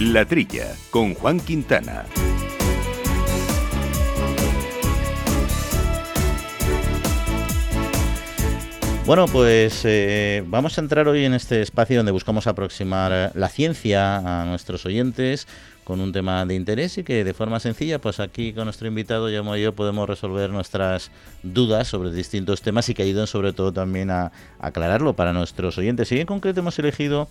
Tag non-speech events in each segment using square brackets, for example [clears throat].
La Trilla, con Juan Quintana. Bueno, pues eh, vamos a entrar hoy en este espacio donde buscamos aproximar la ciencia a nuestros oyentes con un tema de interés y que de forma sencilla, pues aquí con nuestro invitado, Llamo yo, podemos resolver nuestras dudas sobre distintos temas y que ayuden sobre todo también a, aclararlo para nuestros oyentes. Y en concreto hemos elegido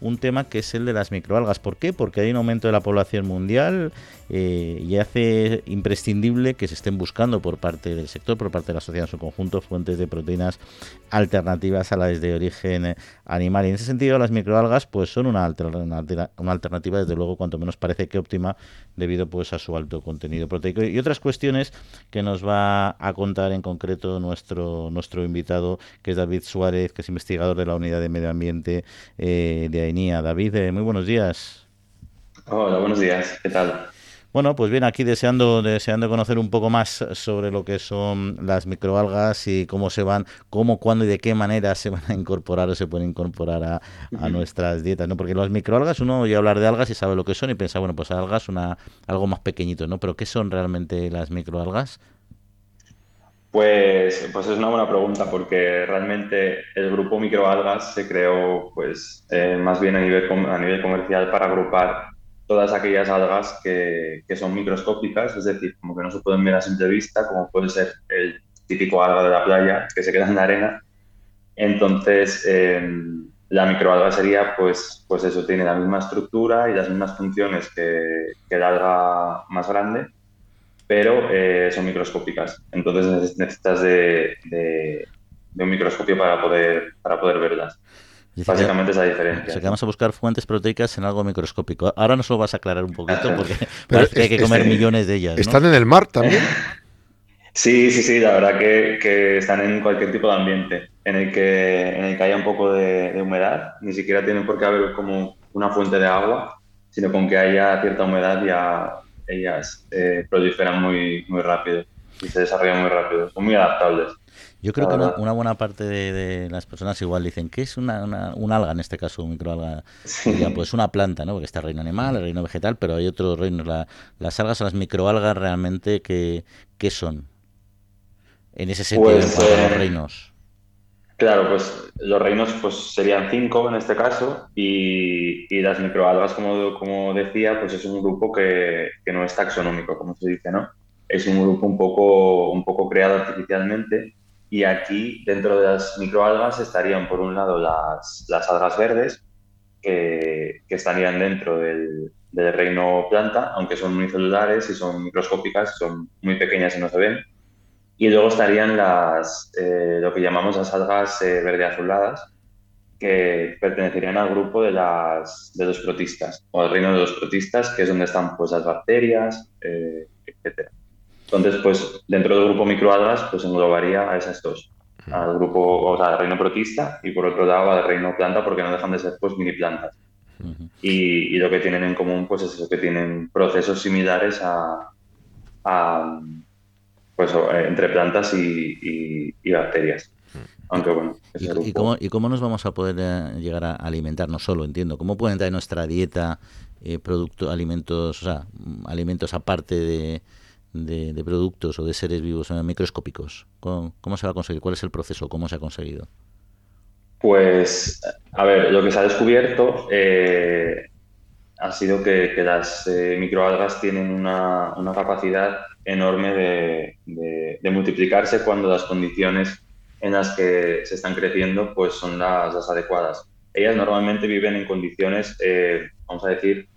un tema que es el de las microalgas. ¿Por qué? Porque hay un aumento de la población mundial eh, y hace imprescindible que se estén buscando por parte del sector, por parte de la sociedad en su conjunto, fuentes de proteínas alternativas a las de origen animal. Y en ese sentido, las microalgas pues son una, una alternativa, desde luego, cuanto menos parece que óptima, debido pues a su alto contenido proteico. Y otras cuestiones que nos va a contar en concreto nuestro, nuestro invitado, que es David Suárez, que es investigador de la Unidad de Medio Ambiente eh, de AINIA. David, eh, muy buenos días. Hola, buenos días. ¿Qué tal? Bueno, pues bien, aquí deseando, deseando conocer un poco más sobre lo que son las microalgas y cómo se van, cómo, cuándo y de qué manera se van a incorporar o se pueden incorporar a, a nuestras dietas, ¿no? Porque las microalgas, uno oye hablar de algas y sabe lo que son y piensa, bueno, pues algas una algo más pequeñito, ¿no? Pero ¿qué son realmente las microalgas? Pues, pues es una buena pregunta porque realmente el grupo microalgas se creó pues eh, más bien a nivel, a nivel comercial para agrupar todas aquellas algas que, que, son microscópicas, es decir, como que no se pueden ver a simple vista, como puede ser el típico alga de la playa que se queda en la arena. Entonces, eh, la microalga sería, pues, pues eso, tiene la misma estructura y las mismas funciones que, que alga más grande, pero eh, son microscópicas. Entonces necesitas de, de, de, un microscopio para poder, para poder verlas. Básicamente es la diferencia. O sea, que vamos a buscar fuentes proteicas en algo microscópico. Ahora nos lo vas a aclarar un poquito porque [laughs] parece que hay que comer millones de ellas. ¿no? ¿Están en el mar también? [laughs] Sí, sí, sí, la verdad que, que, están en cualquier tipo de ambiente en el que, en el que haya un poco de, de, humedad. Ni siquiera tienen por qué haber como una fuente de agua, sino con que haya cierta humedad ya ellas eh, proliferan muy, muy rápido y se desarrollan muy rápido. Son muy adaptables. Yo creo que una, buena parte de, de, las personas igual dicen que es una, una, un alga, en este caso un microalga, sí. pues una planta, ¿no? Porque está el reino animal, el reino vegetal, pero hay otros reinos. La, las algas o las microalgas realmente, ¿qué, qué son? En ese sentido, pues, a los reinos. Claro, pues los reinos pues serían cinco en este caso y, y las microalgas, como, como decía, pues es un grupo que, que no es taxonómico, como se dice, ¿no? Es un grupo un poco, un poco creado artificialmente y aquí, dentro de las microalgas, estarían por un lado las, algas verdes, que, estarían dentro del, reino planta, aunque son unicelulares y son microscópicas, son muy pequeñas y no se ven. Y luego estarían las, eh, lo que llamamos las algas eh, verde azuladas, que pertenecerían al grupo de los protistas, o al reino de los protistas, que es donde están pues, las bacterias, eh, etcétera. Entonces, pues dentro del grupo microalgas, pues englobaría a esas dos, al grupo, o sea, al reino protista y por otro lado al reino planta, porque no dejan de ser pues mini plantas. Uh -huh. y, y, lo que tienen en común, pues es eso, que tienen procesos similares a, a pues entre plantas y, y, y bacterias. Aunque bueno, ¿Y, ¿Y, cómo, ¿Y, cómo, nos vamos a poder eh, llegar a alimentar? No solo, entiendo. ¿Cómo puede entrar en nuestra dieta eh, producto, alimentos, o sea, alimentos aparte de, de, productos o de seres vivos microscópicos? ¿Cómo, ¿Cómo, se va a conseguir? ¿Cuál es el proceso? ¿Cómo se ha conseguido? Pues, a ver, lo que se ha descubierto eh, ha sido que, las eh, microalgas tienen una, una, capacidad enorme de, multiplicarse cuando las condiciones en las que se están creciendo pues son las, las adecuadas. Ellas normalmente viven en condiciones, eh, vamos a decir,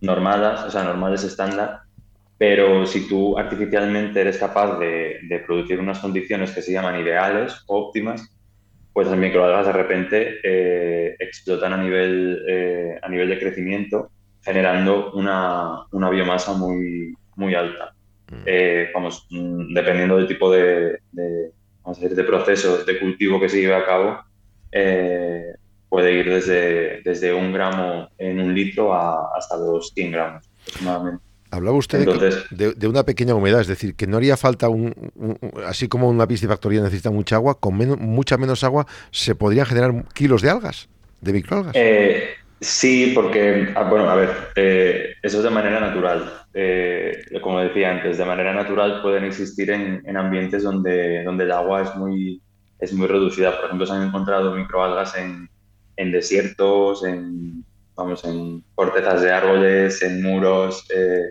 normales, o sea, normales estándar, pero si tú artificialmente eres capaz de, de, producir unas condiciones que se llaman ideales o óptimas, pues las microalgas de repente eh, explotan a nivel, eh, a nivel de crecimiento, generando una, una biomasa muy, muy alta. Mm. Eh, vamos, mm, dependiendo del tipo de, de, vamos a decir, de procesos de cultivo que se lleve a cabo, eh, puede ir desde, desde un gramo en un litro a, hasta los 100 gramos aproximadamente. Hablaba usted Entonces, de, de, una pequeña humedad, es decir, que no haría falta, un, un, así como una piscifactoría necesita mucha agua, con menos, mucha menos agua se podrían generar kilos de algas, de microalgas. Eh, Sí, porque, ah, bueno, a ver, eh, eso es de manera natural. Eh, como decía antes, de manera natural pueden existir en, en, ambientes donde, donde el agua es muy, es muy reducida. Por ejemplo, se han encontrado microalgas en, en desiertos, en, vamos, en cortezas de árboles, en muros. Eh,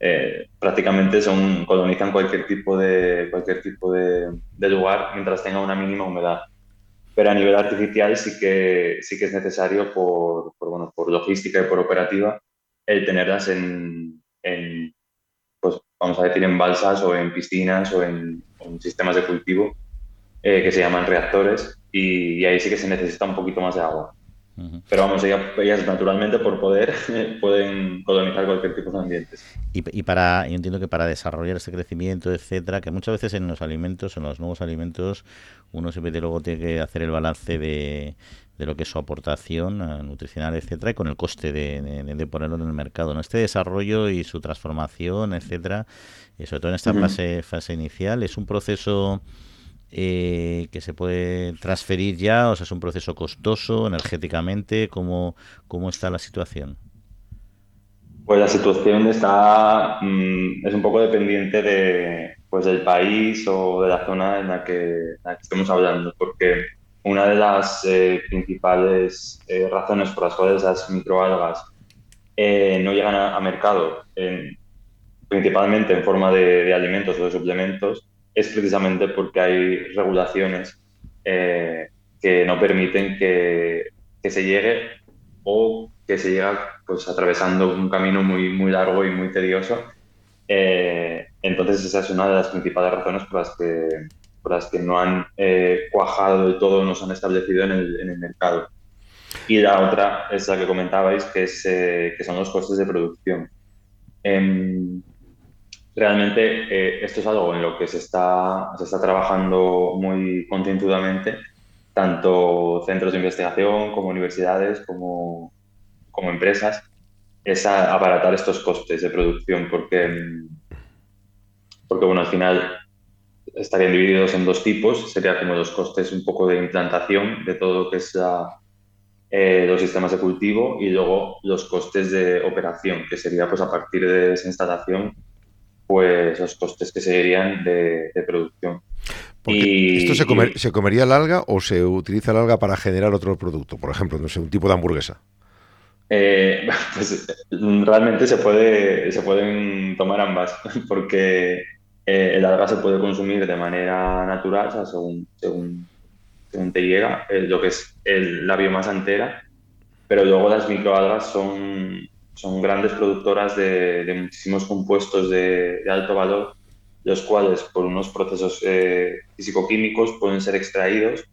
eh, prácticamente son, colonizan cualquier tipo de, cualquier tipo de, lugar mientras tenga una mínima humedad. Pero a nivel artificial sí que, sí que es necesario por, bueno, por logística y por operativa el tenerlas en, pues vamos a decir, en balsas o en piscinas o en, en sistemas de cultivo eh, que se llaman reactores y, y ahí sí que se necesita un poquito más de agua. Pero vamos, ellas, naturalmente por poder [laughs] pueden colonizar cualquier tipo de ambientes. Y, para, yo entiendo que para desarrollar este crecimiento, etcétera, que muchas veces en los alimentos, en los nuevos alimentos, uno siempre luego tiene que hacer el balance de, de lo que es su aportación eh, nutricional, etcétera, y con el coste de, ponerlo en el mercado. ¿no? Este desarrollo y su transformación, etcétera, y sobre todo en esta fase, fase inicial, es un proceso eh, que se puede transferir ya? O sea, es un proceso costoso energéticamente. ¿Cómo, cómo está la situación? Pues la situación está mm, es un poco dependiente de pues del país o de la zona en la que, estemos hablando, porque una de las eh, principales eh, razones por las cuales las microalgas no llegan a, mercado, principalmente en forma de alimentos o de suplementos, es precisamente porque hay regulaciones eh, que no permiten que, que, se llegue o que se llega pues, atravesando un camino muy, muy largo y muy tedioso. Eh, entonces esa es una de las principales razones por las que, por las que no han eh, cuajado del todo, no han establecido en el, en el, mercado. Y la otra es la que comentabais, que, es, que son los costes de producción. Em, realmente eh, esto es algo en lo que se está, se está trabajando muy concienzudamente, tanto centros de investigación como universidades, como, como empresas, es abaratar estos costes de producción, porque, porque bueno, al final estarían divididos en dos tipos, sería como los costes un poco de implantación de todo lo que es eh, los sistemas de cultivo y luego los costes de operación, que sería pues a partir de esa instalación pues los costes que serían de, producción. y, ¿Esto se, se, comería el alga o se utiliza el alga para generar otro producto? Por ejemplo, no sé, un tipo de hamburguesa. Eh, [laughs] pues realmente se, puede, se pueden tomar ambas, [laughs] porque eh, el alga se puede consumir de manera natural, o sea, según, según, según te llega, eh, lo que es el, la biomasa entera, pero luego las microalgas son, son grandes productoras de, muchísimos compuestos de, alto valor, los cuales por unos procesos eh, físico-químicos pueden ser extraídos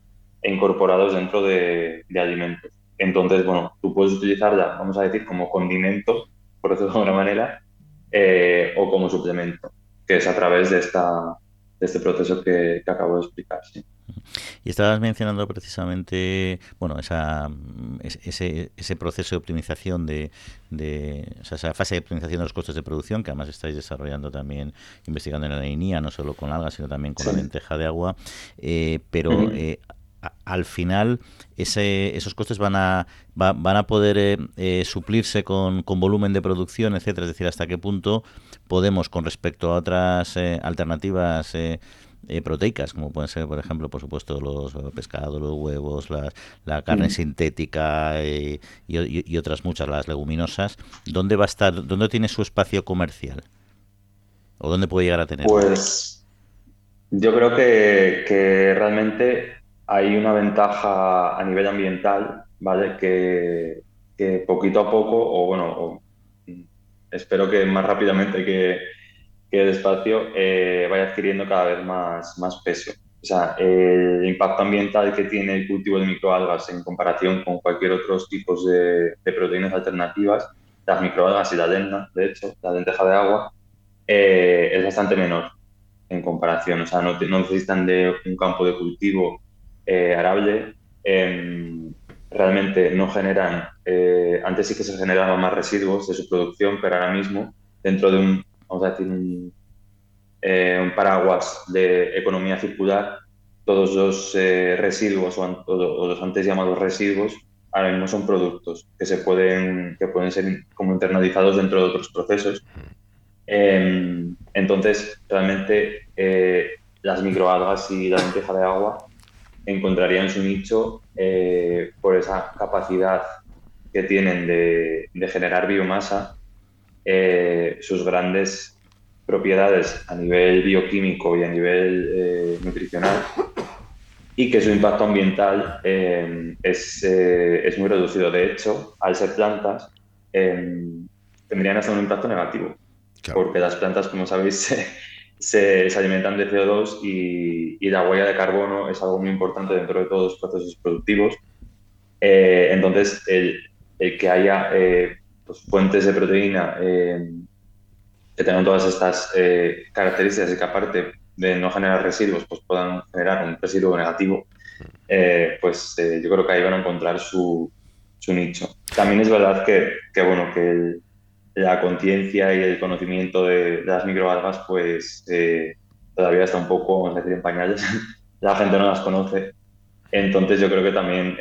e incorporados dentro de, alimentos. Entonces, bueno, tú puedes utilizarla, vamos a decir, como condimento, por decirlo de alguna manera, eh, o como suplemento, que es a través de, esta, de este proceso que, que acabo de explicar. ¿sí? Y estabas mencionando precisamente, bueno, esa, ese, ese proceso de optimización de, de o sea, esa fase de optimización de los costes de producción que además estáis desarrollando también, investigando en la INIA, no solo con algas, sino también con la lenteja de agua, eh, pero eh, al final ese, esos costes van a, van a poder eh, suplirse con, con, volumen de producción, etcétera, es decir, hasta qué punto podemos con respecto a otras alternativas eh, proteicas, como pueden ser, por ejemplo, por supuesto, los pescados, los huevos, la, carne sintética eh, y, otras muchas, las leguminosas, ¿dónde va a estar, dónde tiene su espacio comercial? ¿O dónde puede llegar a tener? Pues yo creo que, que realmente hay una ventaja a nivel ambiental, ¿vale? Que, que poquito a poco, o bueno, espero que más rápidamente que que el espacio eh, vaya adquiriendo cada vez más, más peso. O sea, el impacto ambiental que tiene el cultivo de microalgas en comparación con cualquier otro tipo de, de, proteínas alternativas, las microalgas y la lenda, de hecho, la lenteja de agua, eh, es bastante menor en comparación. O sea, no, no necesitan de un campo de cultivo eh, arable. Em, realmente no generan, antes sí que se generaban más residuos de su producción, pero ahora mismo, dentro de un vamos a decir, un, eh, un paraguas de economía circular, todos los eh, residuos o, los antes llamados residuos ahora mismo son productos que se pueden, que pueden ser como internalizados dentro de otros procesos. Em, entonces, realmente eh, las microalgas y la lenteja de agua encontrarían su nicho eh, por esa capacidad que tienen de, generar biomasa, eh, sus grandes propiedades a nivel bioquímico y a nivel nutricional y que su impacto ambiental eh, es, eh, es, muy reducido. De hecho, al ser plantas, eh, tendrían hasta un impacto negativo, porque las plantas, como sabéis, [laughs] se, se, alimentan de CO2 y, y, la huella de carbono es algo muy importante dentro de todos los procesos productivos. entonces, el, el, que haya pues, fuentes de proteína que tengan todas estas características y que aparte de no generar residuos, pues puedan generar un residuo negativo, eh, pues eh, yo creo que ahí van a encontrar su, su nicho. También es verdad que, que bueno, que la conciencia y el conocimiento de, las microalgas, pues eh, todavía está un poco, vamos a decir, en pañales. [laughs] la gente no las conoce. Entonces yo creo que también,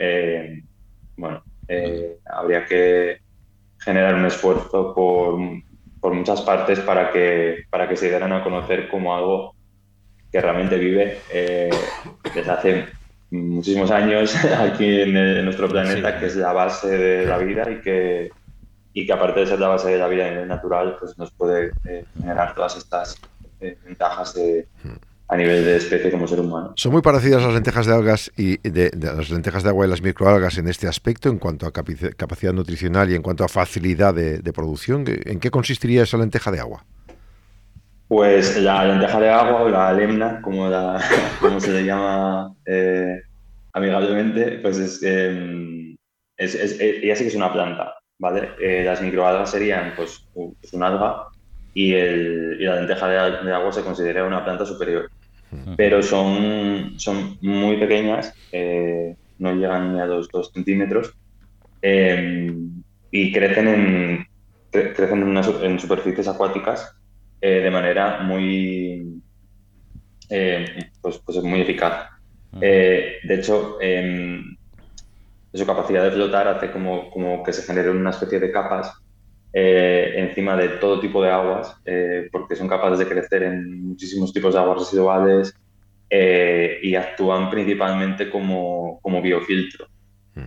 bueno, habría que generar un esfuerzo por, por muchas partes para que, para que se dieran a conocer como algo que realmente vive eh, desde hace muchísimos años [laughs] aquí en, nuestro planeta, que es la base de la vida y que, y que aparte de ser la base de la vida natural, pues nos puede eh, generar todas estas eh, ventajas a nivel de especie como ser humano. Son muy parecidas las lentejas de algas y de, las lentejas de agua y las microalgas en este aspecto, en cuanto a capacidad nutricional y en cuanto a facilidad de, de producción. ¿En qué consistiría esa lenteja de agua? Pues la lenteja de agua o la lemna, como, [laughs] como se le llama eh, amigablemente, pues es, em, es, es, ella sí que es una planta, ¿vale? Eh, las microalgas serían pues, pues un alga y, el, y la lenteja de, agua se considera una planta superior. Pero son, son muy pequeñas, eh, no llegan ni a los 2 centímetros em, y crecen en, crecen en superficies acuáticas eh, de manera muy, eh, pues, pues muy eficaz. Eh, de hecho, su capacidad de flotar hace como, como, que se generen una especie de capas encima de todo tipo de aguas, porque son capaces de crecer en muchísimos tipos de aguas residuales y actúan principalmente como, como biofiltro.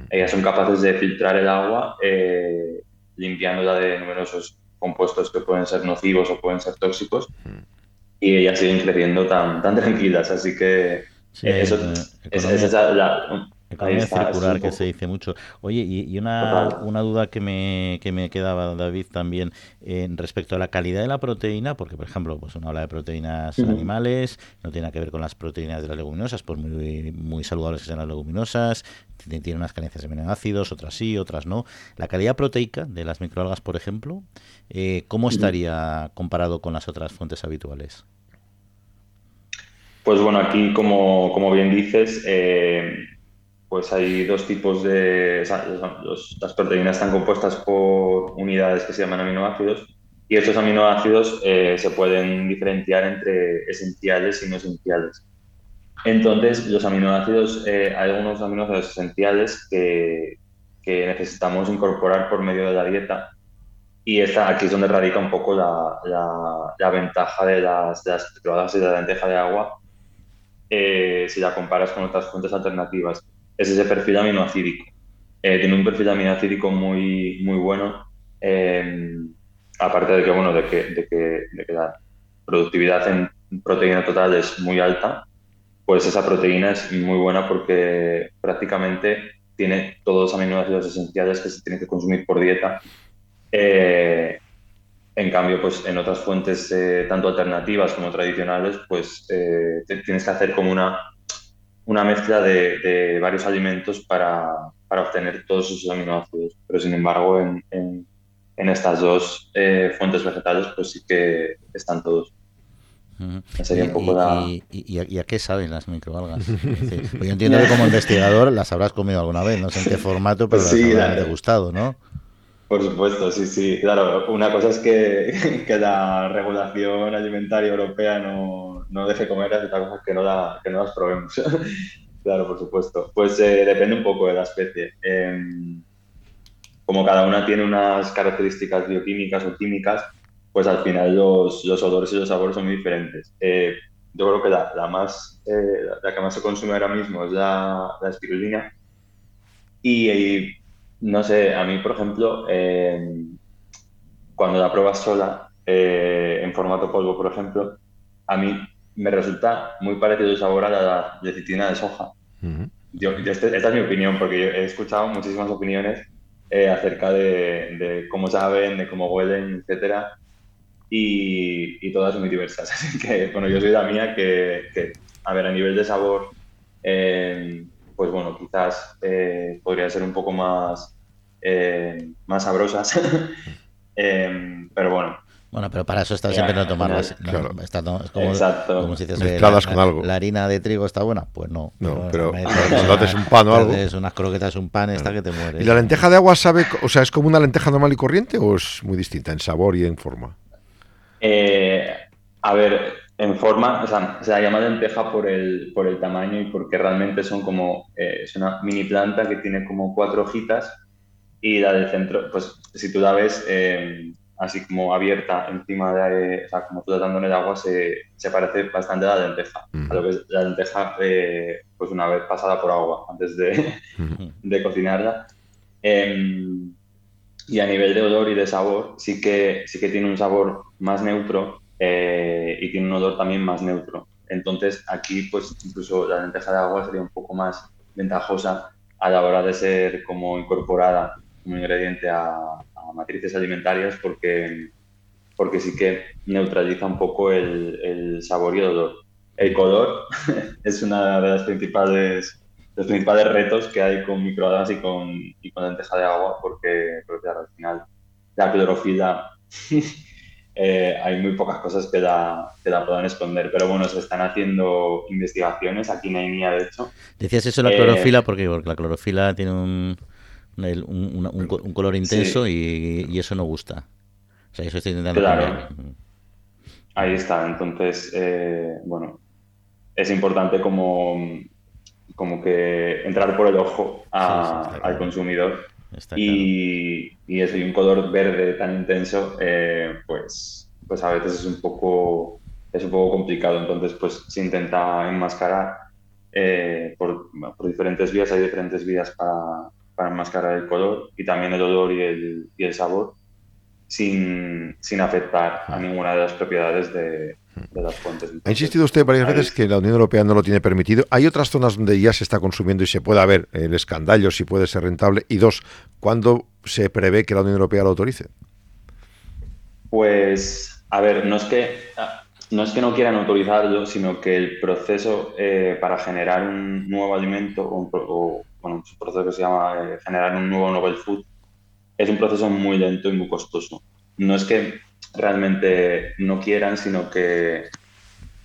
Ellas son capaces de filtrar el agua limpiándola de numerosos compuestos que pueden ser nocivos o pueden ser tóxicos y ellas siguen creciendo tan, tan [laughs] tranquilas. Así que eso, es, la, Economía circular que se dice mucho. Oye, y, una, una, duda que me, que me quedaba, David, también eh, respecto a la calidad de la proteína, porque, por ejemplo, pues uno habla de proteínas animales, no tiene que ver con las proteínas de las leguminosas, pues muy, muy saludables que sean las leguminosas, tiene unas carencias de aminoácidos, otras sí, otras no. La calidad proteica de las microalgas, por ejemplo, eh, ¿cómo estaría comparado con las otras fuentes habituales? Pues bueno, aquí, como, como bien dices, eh, pues hay dos tipos de... las proteínas están compuestas por unidades que se llaman aminoácidos y estos aminoácidos eh, se pueden diferenciar entre esenciales y no esenciales. Entonces, los aminoácidos, eh, hay algunos aminoácidos esenciales que, que, necesitamos incorporar por medio de la dieta y esta, aquí es donde radica un poco la, la, ventaja de las, de las y de la lenteja de agua eh, si la comparas con otras fuentes alternativas es ese perfil aminoacídico. Eh, tiene un perfil aminoacídico muy, muy bueno, em, aparte de que, bueno, de que, de, que, de que, la productividad en proteína total es muy alta, pues esa proteína es muy buena porque prácticamente tiene todos los aminoácidos esenciales que se tienen que consumir por dieta. Eh, en cambio, pues en otras fuentes, eh, tanto alternativas como tradicionales, pues tienes que hacer como una una mezcla de, varios alimentos para, obtener todos esos aminoácidos. Pero sin embargo, en, en, estas dos eh, fuentes vegetales, pues sí que están todos. Sería un poco ¿Y, y, a, qué saben las microalgas? [laughs] yo entiendo que como [laughs] investigador las habrás comido alguna vez, no sé en qué formato, pero las habrán degustado, ¿no? Por supuesto, sí, sí. Claro, una cosa es que, [laughs] que la regulación alimentaria europea no, no deje comer, y otra cosa es que no, la, que no las probemos. [laughs] Claro, por supuesto. Pues eh, depende un poco de la especie. Em, como cada una tiene unas características bioquímicas o químicas, pues al final los, los olores y los sabores son muy diferentes. Eh, yo creo que la, la más, eh, la que más se consume ahora mismo es la, la espirulina. Y, no sé, a mí, por ejemplo, em, cuando la pruebas sola, en formato polvo, por ejemplo, a mí me resulta muy parecido el sabor a la lecitina de soja. yo, este, esta es mi opinión, porque yo he escuchado muchísimas opiniones eh, acerca de, cómo saben, de cómo huelen, etcétera, y, todas muy diversas. [laughs] Así que, bueno, yo soy la mía que, a ver, a nivel de sabor, eh, pues bueno, quizás eh, podría ser un poco más, más sabrosas, [laughs] pero bueno, bueno, pero para eso está siempre no tomarlas. claro. está, como, Exacto. como si dices, Mezcladas con algo. La harina de trigo está buena, pues no. No, pero, cuando haces un pan o algo. Es unas croquetas, un pan, está que te mueres. ¿Y la lenteja de agua sabe, o sea, es como una lenteja normal y corriente o es muy distinta en sabor y en forma? Eh, a ver, en forma, o sea, se la llama lenteja por el, por el tamaño y porque realmente son como, eh, es una mini planta que tiene como cuatro hojitas y la del centro, pues si tú la ves, eh, así como abierta encima de, o sea, como flotando en el agua, se, se parece bastante a la lenteja, a lo que es la lenteja eh, pues una vez pasada por agua, antes de, [laughs] de cocinarla. Em, y a nivel de olor y de sabor, sí que, sí que tiene un sabor más neutro eh, y tiene un olor también más neutro. Entonces aquí, pues incluso la lenteja de agua sería un poco más ventajosa a la hora de ser como incorporada como ingrediente a, matrices alimentarias porque, porque sí que neutraliza un poco el, sabor y el olor. El color [laughs] es una de las principales los principales retos que hay con microalgas y con, y con lenteja de agua, porque, al final la clorofila [laughs] eh, hay muy pocas cosas que la, que la puedan esconder. Pero bueno, se están haciendo investigaciones, aquí en Aimia, de hecho. Decías eso la eh, clorofila, porque, porque la clorofila tiene un, un, color intenso y, eso no gusta. O sea, eso estoy intentando claro. Ahí está. Entonces, eh, bueno, es importante como, como que entrar por el ojo al consumidor. Y, y, eso, y un color verde tan intenso, eh, pues, pues a veces es un poco es un poco complicado. Entonces, pues se intenta enmascarar eh, por, por diferentes vías. Hay diferentes vías para, para enmascarar el color y también el olor y el, y el sabor sin, sin, afectar a ninguna de las propiedades de, las fuentes. ha insistido usted varias veces que la Unión Europea no lo tiene permitido. ¿Hay otras zonas donde ya se está consumiendo y se puede ver el escandallo, si puede ser rentable? Y dos, ¿cuándo se prevé que la Unión Europea lo autorice? Pues, a ver, no es que no, es que no quieran autorizarlo, sino que el proceso eh, para generar un nuevo alimento o, bueno, un proceso que se llama eh, generar un nuevo novel food, es un proceso muy lento y muy costoso. No es que realmente no quieran, sino que,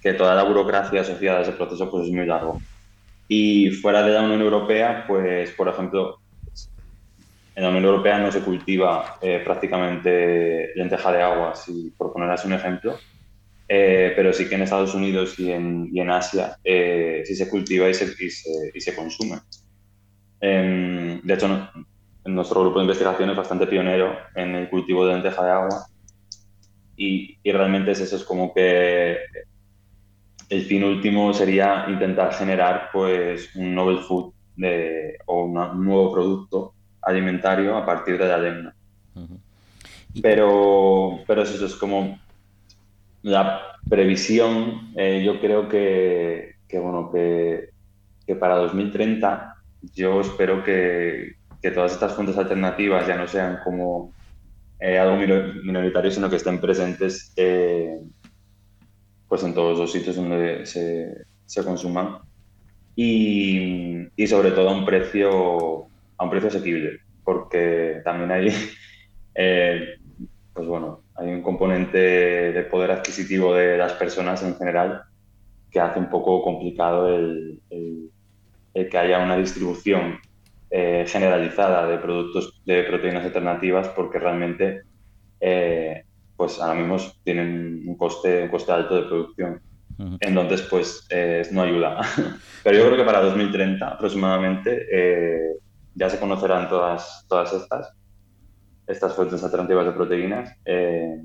que toda la burocracia asociada a ese proceso pues, es muy largo. Y fuera de la Unión Europea, pues, por ejemplo, en la Unión Europea no se cultiva eh, prácticamente lenteja de agua, si, por poner así un ejemplo, eh, pero sí que en Estados Unidos y en, y en Asia sí se cultiva y se, y se, y se consume. Em, de hecho, nuestro grupo de investigación es bastante pionero en el cultivo de lenteja de agua y, realmente es eso, es como que el fin último sería intentar generar pues un novel food o un nuevo producto alimentario a partir de la lengua. Pero, pero eso es como la previsión, eh, yo creo que, que bueno, que, que para 2030 yo espero que, todas estas fuentes alternativas ya no sean como eh, algo minoritario, sino que estén presentes eh, pues en todos los sitios donde se, consuman. Y, sobre todo a un precio a un precio asequible, porque también hay [laughs] eh, pues bueno, hay un componente de poder adquisitivo de las personas en general que hace un poco complicado el que haya una distribución eh, generalizada de productos de proteínas alternativas porque realmente eh, pues ahora mismo tienen un coste, un coste alto de producción. Entonces, pues no ayuda. [laughs] Pero yo creo que para 2030 aproximadamente eh, ya se conocerán todas, todas estas, estas fuentes alternativas de proteínas. Eh,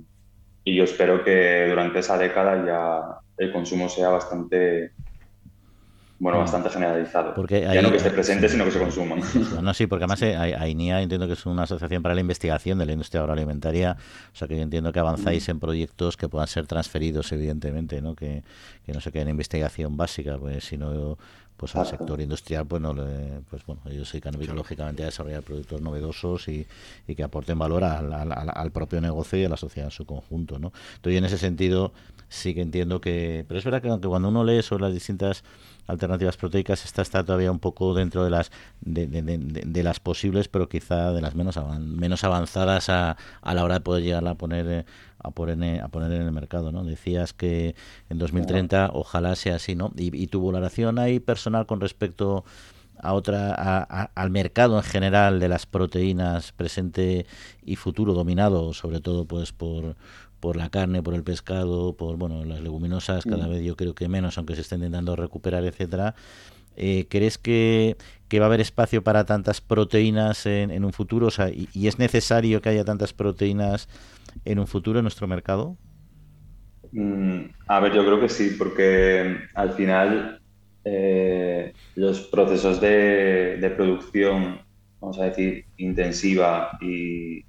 y yo espero que durante esa década ya el consumo sea bastante bueno, mm. bastante generalizado. Porque ya no que esté presente, sino que se consuma. [laughs] No, sí, porque además eh, AINIA entiendo que es una asociación para la investigación de la industria agroalimentaria, o sea que yo entiendo que avanzáis en proyectos que puedan ser transferidos, evidentemente, ¿no? Que, que no se quede en investigación básica, pues sino pues al sector industrial pues no pues bueno ellos se dedican lógicamente a desarrollar productos novedosos y, y que aporten valor al, al, al, propio negocio y a la sociedad en su conjunto no entonces en ese sentido sí que entiendo que pero es verdad que aunque cuando uno lee sobre las distintas alternativas proteicas esta está todavía un poco dentro de las de, las posibles pero quizá de las menos menos avanzadas a, a, la hora de poder llegar a poner a poner a poner en el mercado no decías que en 2030 ojalá sea así no y, y tu valoración ahí personal con respecto a otra a, al mercado en general de las proteínas presente y futuro dominado sobre todo pues por por la carne, por el pescado, por bueno las leguminosas cada mm. vez yo creo que menos, aunque se estén intentando recuperar, etcétera. Eh, ¿Crees que, que, va a haber espacio para tantas proteínas en, en un futuro? O sea, y, y, es necesario que haya tantas proteínas en un futuro en nuestro mercado? Mm, a ver, yo creo que sí, porque al final eh, los procesos de, de, producción, vamos a decir, intensiva y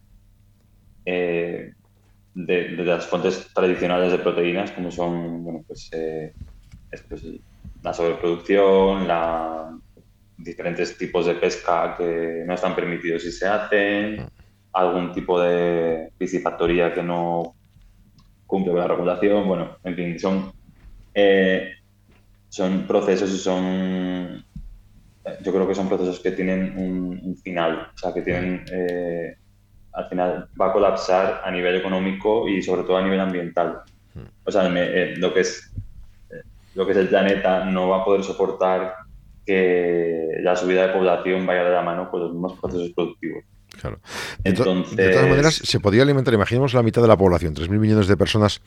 eh, de, de, las fuentes tradicionales de proteínas, como son bueno, pues, eh, pues, la sobreproducción, la, diferentes tipos de pesca que no están permitidos y se hacen, algún tipo de piscifactoría que no cumple con la regulación, bueno, en fin, son, eh, son procesos y son, yo creo que son procesos que tienen un, un final, o sea, que tienen... Eh, al final va a colapsar a nivel económico y sobre todo a nivel ambiental. Hmm. O sea, eh, lo, que es, eh, lo que es el planeta no va a poder soportar que la subida de población vaya de la mano con los mismos procesos productivos. Claro. De, de, todas maneras, se podría alimentar, imaginemos la mitad de la población, 3.000 millones de personas.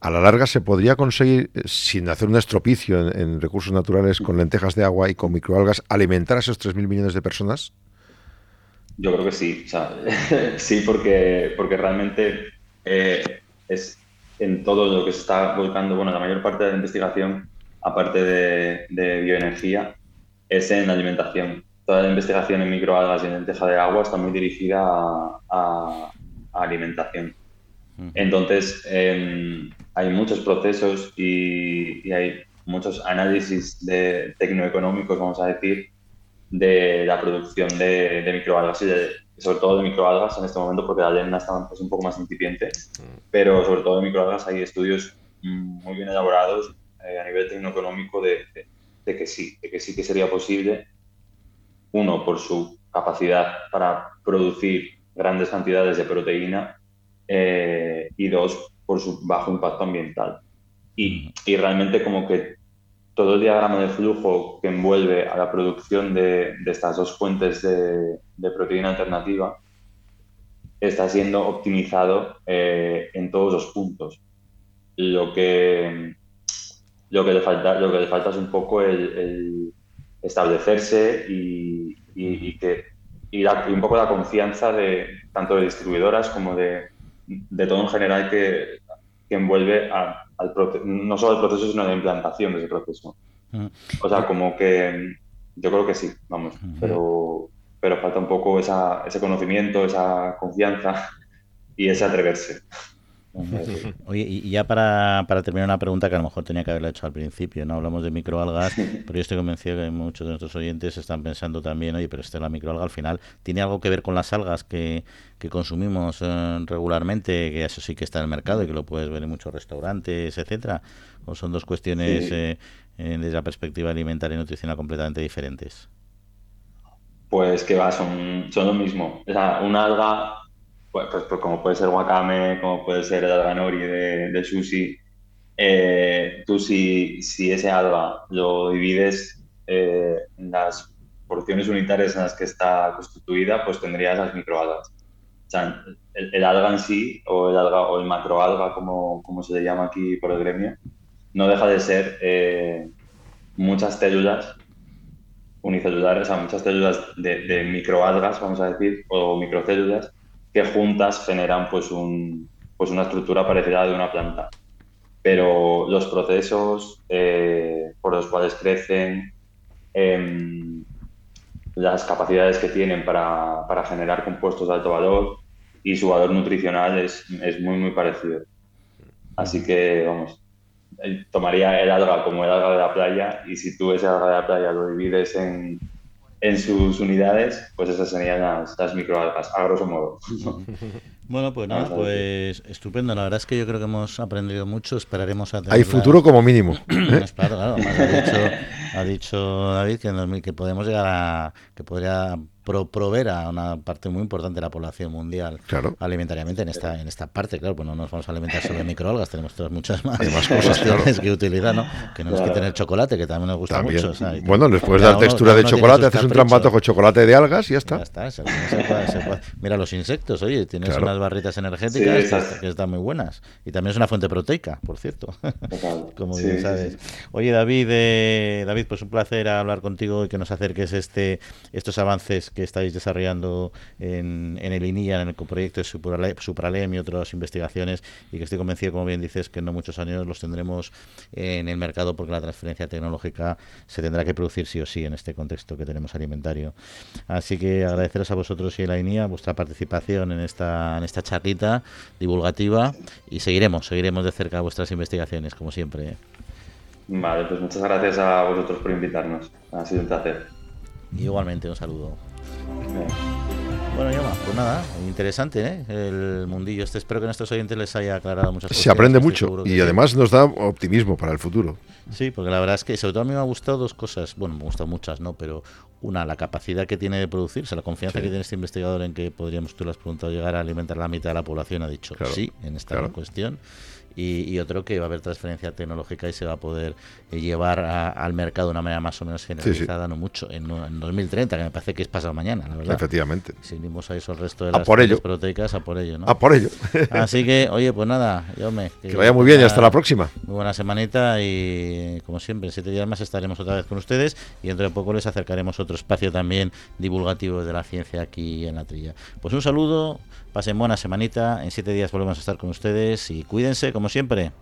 A la larga se podría conseguir, eh, sin hacer un estropicio en, en recursos naturales, con lentejas de agua y con microalgas, alimentar a esos 3.000 millones de personas. Yo creo que sí, o sea, [laughs] sí, porque, porque realmente eh, es en todo lo que se está volcando, bueno, la mayor parte de la investigación, aparte de, de bioenergía, es en alimentación. Toda la investigación en microalgas y en lenteja de agua está muy dirigida a, a, a alimentación. Entonces, eh, hay muchos procesos y, y, hay muchos análisis de tecnoeconómicos, vamos a decir, de la producción de, de microalgas y sobre todo de microalgas en este momento porque la arena está pues, un poco más incipiente, mm. pero sobre todo de microalgas hay estudios mm, muy bien elaborados eh, a nivel tecnoeconómico de, de, de, que sí, de que sí que sería posible, uno, por su capacidad para producir grandes cantidades de proteína eh, y dos, por su bajo impacto ambiental. Y, y realmente como que todo el diagrama de flujo que envuelve a la producción de, estas dos fuentes de, proteína alternativa está siendo optimizado eh, en todos los puntos. Lo que, lo que, le, falta, lo que le es un poco el, establecerse y, que, un poco la confianza de tanto de distribuidoras como de, de todo en general que, que envuelve a, al no solo el proceso, sino la implantación de ese proceso. O sea, como que yo creo que sí, vamos, pero, pero falta un poco esa, ese conocimiento, esa confianza y ese atreverse. Oye, y ya para, para, terminar una pregunta que a lo mejor tenía que haberla hecho al principio, ¿no? Hablamos de microalgas, pero yo estoy convencido que muchos de nuestros oyentes están pensando también, oye, pero este la microalga al final tiene algo que ver con las algas que, que consumimos eh, regularmente, que eso sí que está en el mercado y que lo puedes ver en muchos restaurantes, etcétera, o son dos cuestiones sí. eh, desde la perspectiva alimentaria y nutricional completamente diferentes. Pues que va, son, son lo mismo. O sea, una alga pues, pues, pues, como puede ser wakame, como puede ser el alga nori de, de sushi, eh, tú si, si, ese alga lo divides eh, en las porciones unitarias en las que está constituida, pues tendrías las microalgas. O sea, el, el, alga en sí, o el alga o el macroalga, como, como se le llama aquí por el gremio, no deja de ser eh, muchas células unicelulares, o sea, muchas células de, microalgas, vamos a decir, o microcélulas, que juntas generan pues, un, pues una estructura parecida a de una planta. Pero los procesos eh, por los cuales crecen, em, las capacidades que tienen para, para, generar compuestos de alto valor y su valor nutricional es, es muy, muy parecido. Así que, vamos, eh, tomaría el alga como el alga de la playa y si tú ese alga de la playa lo divides en, en sus unidades, pues esas serían las, las microalgas, a grosso modo. [laughs] Bueno, pues nada, pues estupendo. La verdad es que yo creo que hemos aprendido mucho. Esperaremos a tener. Hay futuro como mínimo. [clears throat] ¿eh? Claro, claro. ha, dicho, David que, que podemos llegar a. que podría pro, proveer a una parte muy importante de la población mundial alimentariamente en esta en esta parte, claro, pues no nos vamos a alimentar solo de microalgas, tenemos todas muchas más, cosas que utilizar, ¿no? Que no es que tener chocolate, que también nos gusta mucho. bueno, les puedes dar textura de chocolate, haces un trambato con chocolate de algas y ya está. Ya está, Mira los insectos, oye, tienes unas barritas energéticas que, están muy buenas. Y también es una fuente proteica, por cierto. [laughs] Como bien sabes. Oye, David, eh, David, pues un placer hablar contigo y que nos acerques este estos avances que estáis desarrollando en, el INIA, en el proyecto de Supralem y otras investigaciones, y que estoy convencido, como bien dices, que en no muchos años los tendremos en el mercado porque la transferencia tecnológica se tendrá que producir sí o sí en este contexto que tenemos alimentario. Así que agradeceros a vosotros y a la INIA vuestra participación en esta, en esta charlita divulgativa y seguiremos, seguiremos de cerca vuestras investigaciones, como siempre. Vale, pues muchas gracias a vosotros por invitarnos. Ha sido un placer. Igualmente, un saludo. Bueno, Yoma, pues nada, interesante, ¿eh? El mundillo este. Espero que a nuestros oyentes les haya aclarado muchas cosas. Se aprende mucho y además nos da optimismo para el futuro. Sí, porque la verdad es que sobre todo a mí me ha gustado dos cosas. Bueno, me han gustado muchas, ¿no? Pero una, la capacidad que tiene de producirse, la confianza que tiene este investigador en que podríamos, tú lo has preguntado, llegar a alimentar la mitad de la población, ha dicho sí en esta cuestión y, otro que va a haber transferencia tecnológica y se va a poder eh, llevar al mercado de una manera más o menos generalizada, no mucho, en, 2030, que me parece que es pasado mañana, la verdad. Efectivamente. Si unimos a eso el resto de las proteicas, a por ello, ¿no? A por ello. Así que, oye, pues nada, yo me... [laughs] Que, vaya muy bien y hasta la próxima. Muy buena semanita y, como siempre, en siete días más estaremos otra vez con ustedes y dentro de poco les acercaremos otro espacio también divulgativo de la ciencia aquí en la trilla. Pues un saludo, pasen buena semanita, en siete días volvemos a estar con ustedes y cuídense, como siempre.